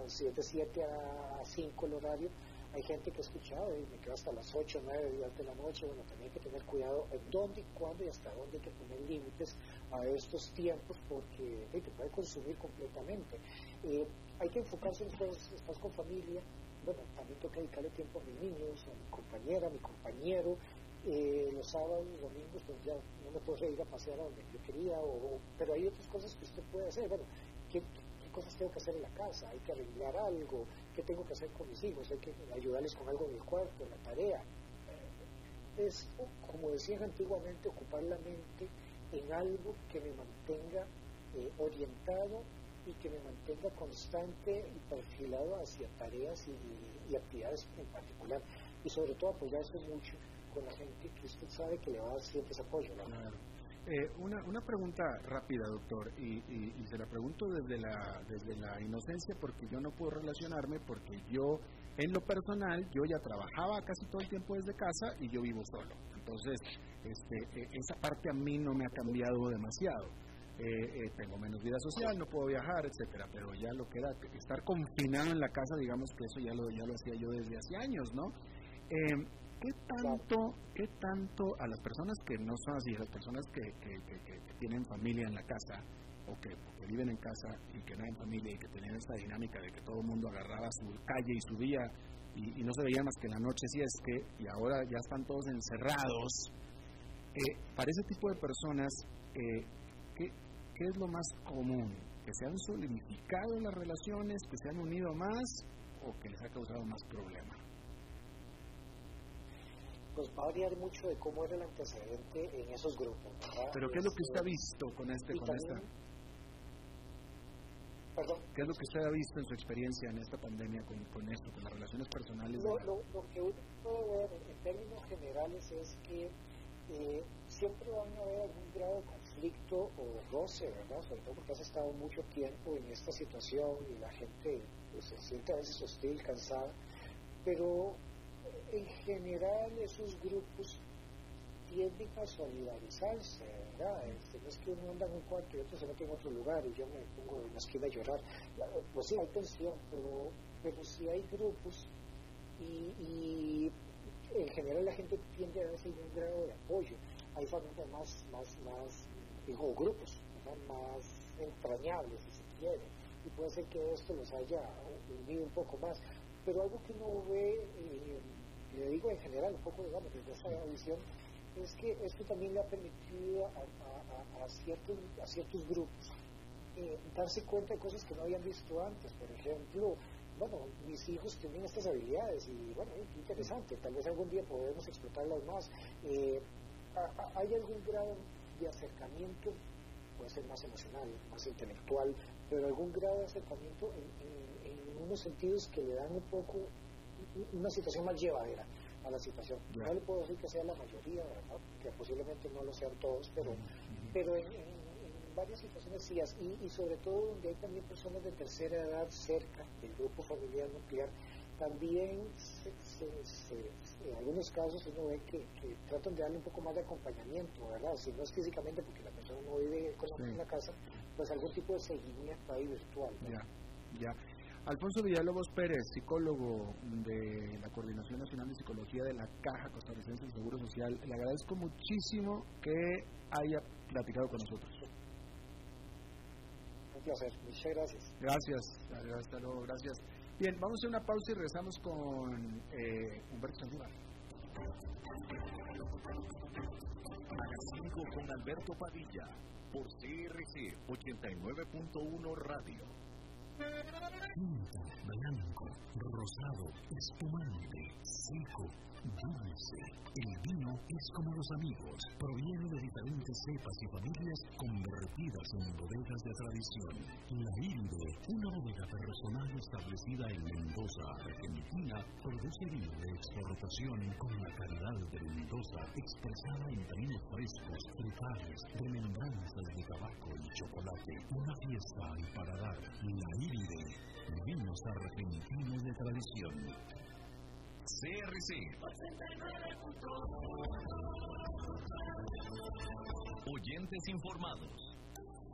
S4: si es de 7 a 5 el horario, hay gente que ha escuchado y me quedo hasta las 8 o 9 días de la noche. Bueno, también hay que tener cuidado en dónde y cuándo y hasta dónde hay que poner límites a estos tiempos porque te puede consumir completamente. Eh, hay que enfocarse en ustedes, estás con familia. Bueno, también toca dedicarle tiempo a mis niños, a mi compañera, a mi compañero. Eh, los sábados, los domingos, pues ya no me puedo ir a pasear a donde yo quería, pero hay otras cosas que usted puede hacer. Bueno, ¿qué, cosas tengo que hacer en la casa, hay que arreglar algo, qué tengo que hacer con mis hijos, hay que ayudarles con algo en el cuarto, la tarea. Es, como decían antiguamente, ocupar la mente en algo que me mantenga eh, orientado y que me mantenga constante y perfilado hacia tareas y, actividades en particular. Y sobre todo apoyarse mucho con la gente que usted sabe que le va a dar siempre ese apoyo.
S1: Eh, una, una pregunta rápida, doctor, y, se la pregunto desde la, desde la inocencia porque yo no puedo relacionarme porque yo, en lo personal, yo ya trabajaba casi todo el tiempo desde casa y yo vivo solo. Entonces, este, e, esa parte a mí no me ha cambiado demasiado. Eh, eh, tengo menos vida social, no puedo viajar, etcétera, pero ya lo que era estar confinado en la casa, digamos que eso ya lo, ya lo hacía yo desde hace años, ¿no? ¿Qué tanto, ¿qué tanto a las personas que no son así, a las personas que, tienen familia en la casa o que, viven en casa y que no hay familia y que tenían esta dinámica de que todo el mundo agarraba su calle y subía y, y no se veía más que la noche si es que, y ahora ya están todos encerrados, eh, para ese tipo de personas, eh, ¿qué, ¿qué es lo más común? ¿Que se han solidificado las relaciones, que se han unido más o que les ha causado más problemas?
S4: Pues va a variar mucho de cómo era el antecedente en esos grupos.
S1: Pero ¿qué es lo que usted ha visto con este, con esta?
S4: Perdón.
S1: ¿Qué es lo que usted ha visto en su experiencia en esta pandemia con, con esto, con las relaciones personales?
S4: Lo, lo, que uno puede ver en términos generales es que eh, siempre van a haber algún grado de conflicto o roce, ¿verdad? Sobre todo porque has estado mucho tiempo en esta situación y la gente pues, se siente a veces hostil, cansada, pero en general esos grupos tienden a solidarizarse, ¿verdad? Este, no es que uno anda en un cuarto y otro se mete en otro lugar y yo me pongo en la esquina a llorar. Pues sí, hay tensión, pero, pero sí hay grupos y, en general la gente tiende a darse un grado de apoyo. Hay familias más, más, más, digo, grupos más entrañables, si se quiere, y puede ser que esto los haya unido un poco más. Pero algo que uno ve... Eh, le digo en general, un poco digamos, desde esa visión, es que esto también le ha permitido a, ciertos, a ciertos grupos eh, darse cuenta de cosas que no habían visto antes. Por ejemplo, bueno, mis hijos tienen estas habilidades y bueno, interesante, tal vez algún día podemos explotarlas más. Eh, ¿Hay algún grado de acercamiento, puede ser más emocional, más intelectual, pero algún grado de acercamiento en, en unos sentidos que le dan un poco una situación más llevadera a la situación. No le puedo decir que sea la mayoría, que posiblemente no lo sean todos, pero, pero en, varias situaciones sí, y, y sobre todo donde hay también personas de tercera edad cerca del grupo familiar nuclear, también se, se,
S5: algunos casos uno ve que, tratan de darle un poco más de acompañamiento, ¿verdad? Si no es físicamente porque la persona no vive con la en la casa, pues algún tipo de seguimiento ahí virtual.
S1: Ya, ya. Alfonso Villalobos Pérez, psicólogo de la Coordinación Nacional de Psicología de la Caja Costarricense del Seguro Social, le agradezco muchísimo que haya platicado con nosotros.
S5: Un placer, muchas gracias.
S1: Gracias, hasta luego, gracias. Bien, vamos a hacer una pausa y regresamos con eh, Humberto Saldívar.
S2: A las 5 con Alberto Padilla, por CRC 89.1 Radio.
S3: Tinto, blanco, rosado, espumante, seco dulce. El vino es como los amigos, proviene de diferentes cepas y familias convertidas en bodegas de tradición. La Iride, una bodega personal establecida en Mendoza, Argentina, produce vino de exportación con la calidad de Mendoza, expresada en vinos frescos, frutales, remembranzas de tabaco y chocolate. Una fiesta al paladar. La Iride, vinos argentinos de tradición.
S2: CRC. Oyentes informados.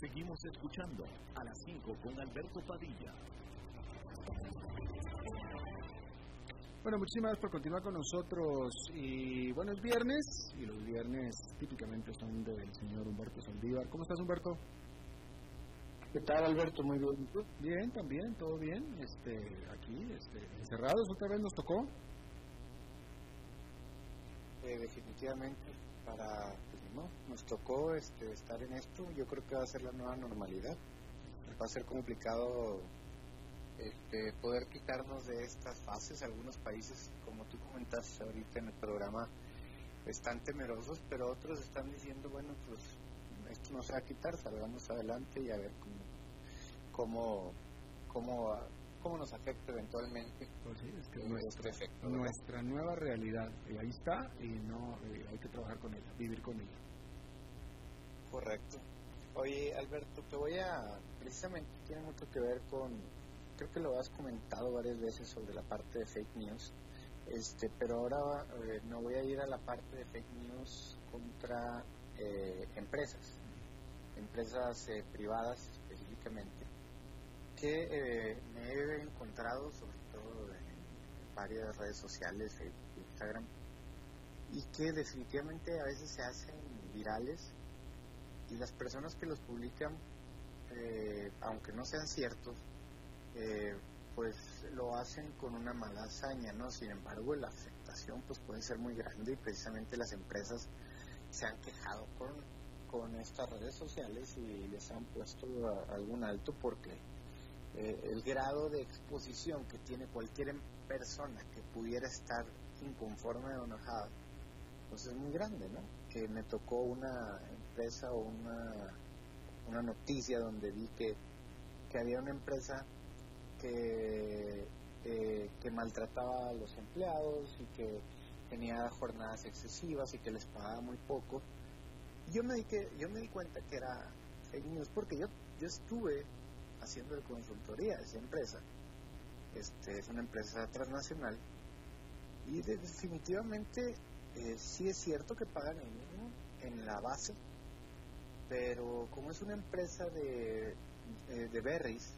S2: Seguimos escuchando a las 5 con Alberto Padilla.
S1: Bueno, muchísimas gracias por continuar con nosotros. Y bueno, es viernes y los viernes típicamente son del señor Humberto Saldívar. ¿Cómo estás, Humberto?
S5: ¿Qué tal, Alberto? Muy bien.
S1: Bien, también, todo bien. Este, aquí, este, encerrados otra vez nos tocó.
S5: Eh, definitivamente para no, nos tocó este, estar en esto. Yo creo que va a ser la nueva normalidad. Va a ser complicado este, poder quitarnos de estas fases. Algunos países como tú comentas ahorita en el programa están temerosos pero otros están diciendo bueno pues esto no se va a quitar salgamos adelante y a ver cómo cómo, cómo cómo nos afecta eventualmente
S1: pues nuestra, nueva realidad y ahí está y no eh, hay que trabajar con ella vivir con ella.
S5: Correcto. Oye Alberto te voy a precisamente tiene mucho que ver con creo que lo has comentado varias veces sobre la parte de fake news este pero ahora eh, me voy a ir a la parte de fake news contra eh, empresas empresas privadas específicamente que eh, me he encontrado, sobre todo en varias redes sociales, Instagram, y que definitivamente a veces se hacen virales y las personas que los publican, eh, aunque no sean ciertos, eh, pues lo hacen con una mala hazaña, ¿no? Sin embargo, la afectación pues puede ser muy grande y precisamente las empresas se han quejado con, con estas redes sociales y les han puesto algún alto porque eh, el grado de exposición que tiene cualquier em, persona que pudiera estar inconforme o enojada, pues es muy grande, ¿no? Que me tocó una empresa o una, una noticia donde vi que, que había una empresa que, eh, que maltrataba a los empleados y que tenía jornadas excesivas y que les pagaba muy poco. Yo me di, que, yo me di cuenta que era fake news porque yo, yo estuve haciendo de consultoría esa empresa. Este, es una empresa transnacional y definitivamente eh, sí es cierto que pagan el mínimo en la base, pero como es una empresa de, eh, de berries,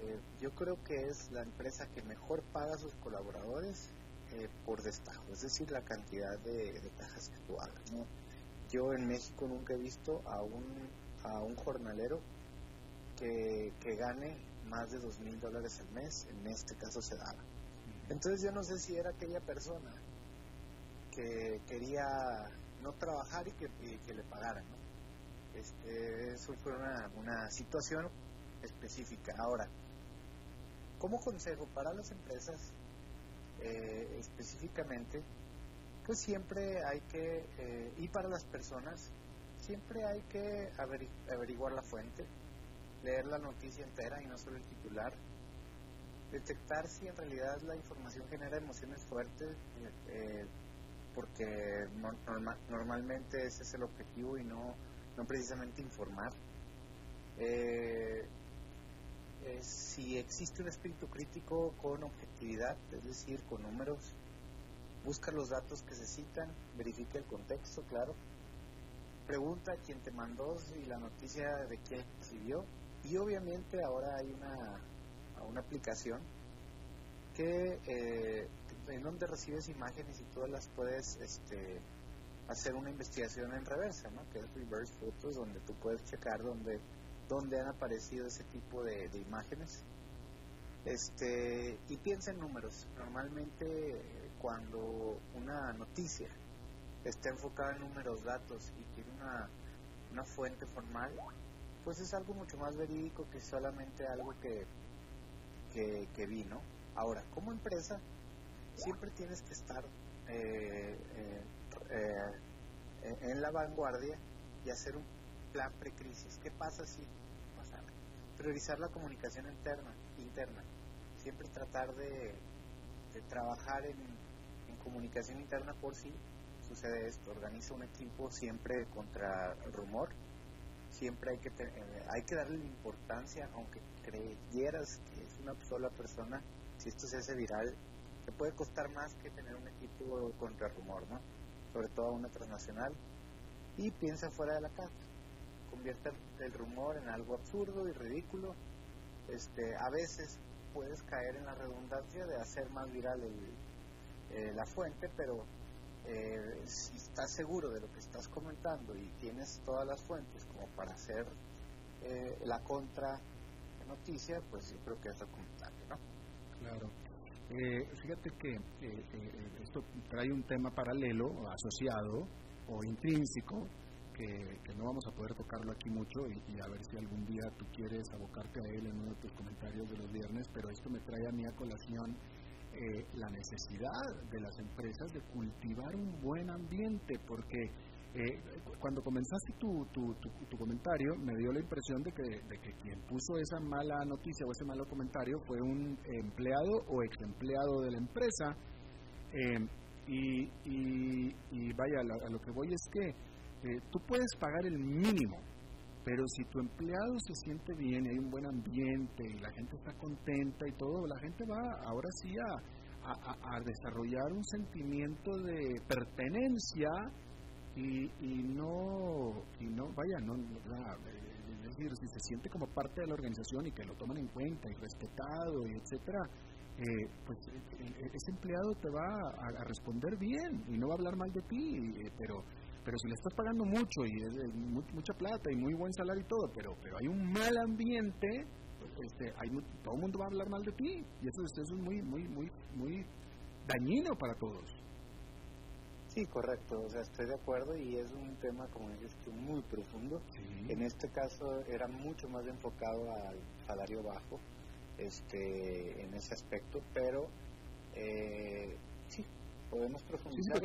S5: eh, yo creo que es la empresa que mejor paga a sus colaboradores por destajo, es decir, la cantidad de, de cajas que tú hagas. Yo en México nunca he visto a un, a un jornalero que, gane más de dos mil dólares al mes, en este caso se daba. Entonces yo no sé si era aquella persona que quería no trabajar y que, que le pagaran. Este, eso fue una, una situación específica. Ahora, como consejo para las empresas, eh, específicamente, pues siempre hay que, eh, y para las personas, siempre hay que averiguar la fuente, leer la noticia entera y no solo el titular, detectar si en realidad la información genera emociones fuertes, eh, porque normalmente ese es el objetivo y no, no precisamente informar. Eh, si existe un espíritu crítico con objetividad, es decir, con números, busca los datos que se citan, verifica el contexto, claro, pregunta a quien te mandó si la noticia de quién recibió y obviamente ahora hay una, una aplicación que eh, en donde recibes imágenes y todas las puedes este, hacer una investigación en reversa, ¿no? que es reverse photos, donde tú puedes checar dónde, dónde han aparecido ese tipo de, de imágenes. Este, y piensa en números. Normalmente cuando una noticia está enfocada en números, datos y tiene una, una fuente formal, pues es algo mucho más verídico que solamente algo que, que, que vi, ¿no? Ahora, como empresa, siempre tienes que estar eh, eh, eh, en la vanguardia y hacer un plan precrisis. ¿Qué pasa si pasa? Priorizar la comunicación interna, interna. Siempre tratar de, de trabajar en, en, comunicación interna por si sucede esto. Organiza un equipo siempre contra rumor. Siempre hay que, hay que darle importancia, aunque creyeras que es una sola persona, si esto se hace viral, te puede costar más que tener un equipo contra rumor, ¿no? Sobre todo una transnacional. Y piensa fuera de la casa. Convierte el rumor en algo absurdo y ridículo. Este, a veces puedes caer en la redundancia de hacer más viral eh, la fuente, pero eh, si estás seguro de lo que estás comentando y tienes todas las fuentes como para hacer eh, la contra noticia, pues yo creo que es recomendable, ¿no?
S1: Claro. Eh, fíjate que eh, eh, esto trae un tema paralelo, asociado o intrínseco, que, no vamos a poder tocarlo aquí mucho y, a ver si algún día tú quieres abocarte a él en uno de tus comentarios de los viernes, pero esto me trae a mí a colación la necesidad de las empresas de cultivar un buen ambiente, porque eh, cuando comenzaste tu, tu, tu, comentario, me dio la impresión de que, de que quien puso esa mala noticia o ese malo comentario fue un empleado o ex empleado de la empresa. Eh, y, y, vaya, a lo que voy es que eh, tú puedes pagar el mínimo, pero si tu empleado se siente bien hay un buen ambiente y la gente está contenta y todo, la gente va ahora sí a, a, desarrollar un sentimiento de pertenencia y, y no, y no, vaya, no, es decir, si se siente como parte de la organización y que lo toman en cuenta y respetado y etcétera, eh, pues e, e, ese empleado te va a, responder bien y no va a hablar mal de ti, eh, pero pero si le estás pagando mucho y es, mucha plata y muy buen salario y todo, pero pero hay un mal ambiente, pues, este, hay, todo el mundo va a hablar mal de ti y eso, eso es muy muy muy muy dañino para todos.
S5: Sí, correcto, o sea, estoy de acuerdo y es un tema, como dices muy profundo. En este caso era mucho más enfocado al salario bajo, este, en ese aspecto, pero eh, sí, podemos profundizar.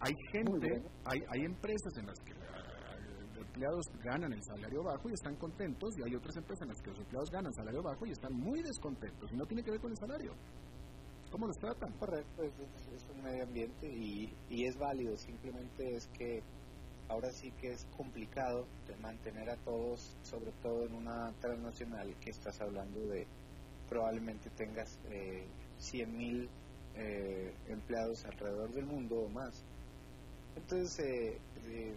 S1: hay, gente, hay, hay empresas en las que los empleados ganan el salario bajo y están contentos y hay otras empresas en las que los empleados ganan salario bajo y están muy descontentos y no tiene que ver con el salario. ¿Cómo los tratan?
S5: Correcto, es, un medio ambiente y, y, es válido, simplemente es que ahora sí que es complicado de mantener a todos, sobre todo en una transnacional que estás hablando de probablemente tengas eh, 100 mil eh, empleados alrededor del mundo o más. Entonces, eh, eh,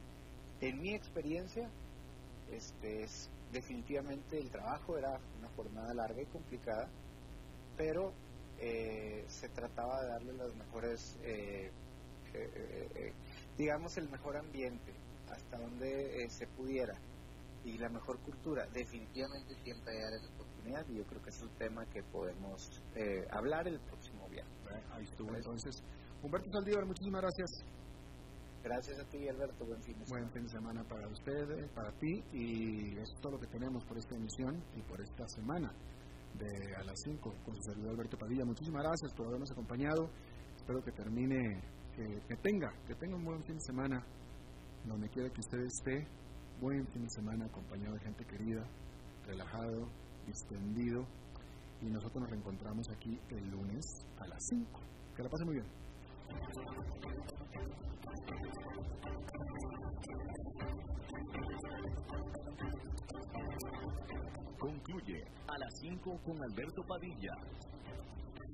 S5: en mi experiencia, este es definitivamente el trabajo era una jornada larga y complicada, pero se trataba de darle las mejores, digamos, el mejor ambiente hasta donde se pudiera y la mejor cultura. Definitivamente siempre hay áreas de oportunidad y yo creo que es un tema que podemos hablar el próximo viernes.
S1: Ahí estuvo entonces. Humberto Saldívar, muchísimas gracias.
S5: Gracias a ti, Alberto. Buen fin de semana.
S1: Buen fin de semana para ustedes, para ti. Y es todo lo que tenemos por esta emisión y por esta semana de a las 5 con su servidor Alberto Padilla. Muchísimas gracias por habernos acompañado. Espero que termine que, tenga, que tenga un buen fin de semana, donde quiera que usted esté, buen fin de semana acompañado de gente querida, relajado, distendido, y nosotros nos reencontramos aquí el lunes a las 5. Que la pase muy bien.
S2: Concluye a las 5 con Alberto Padilla.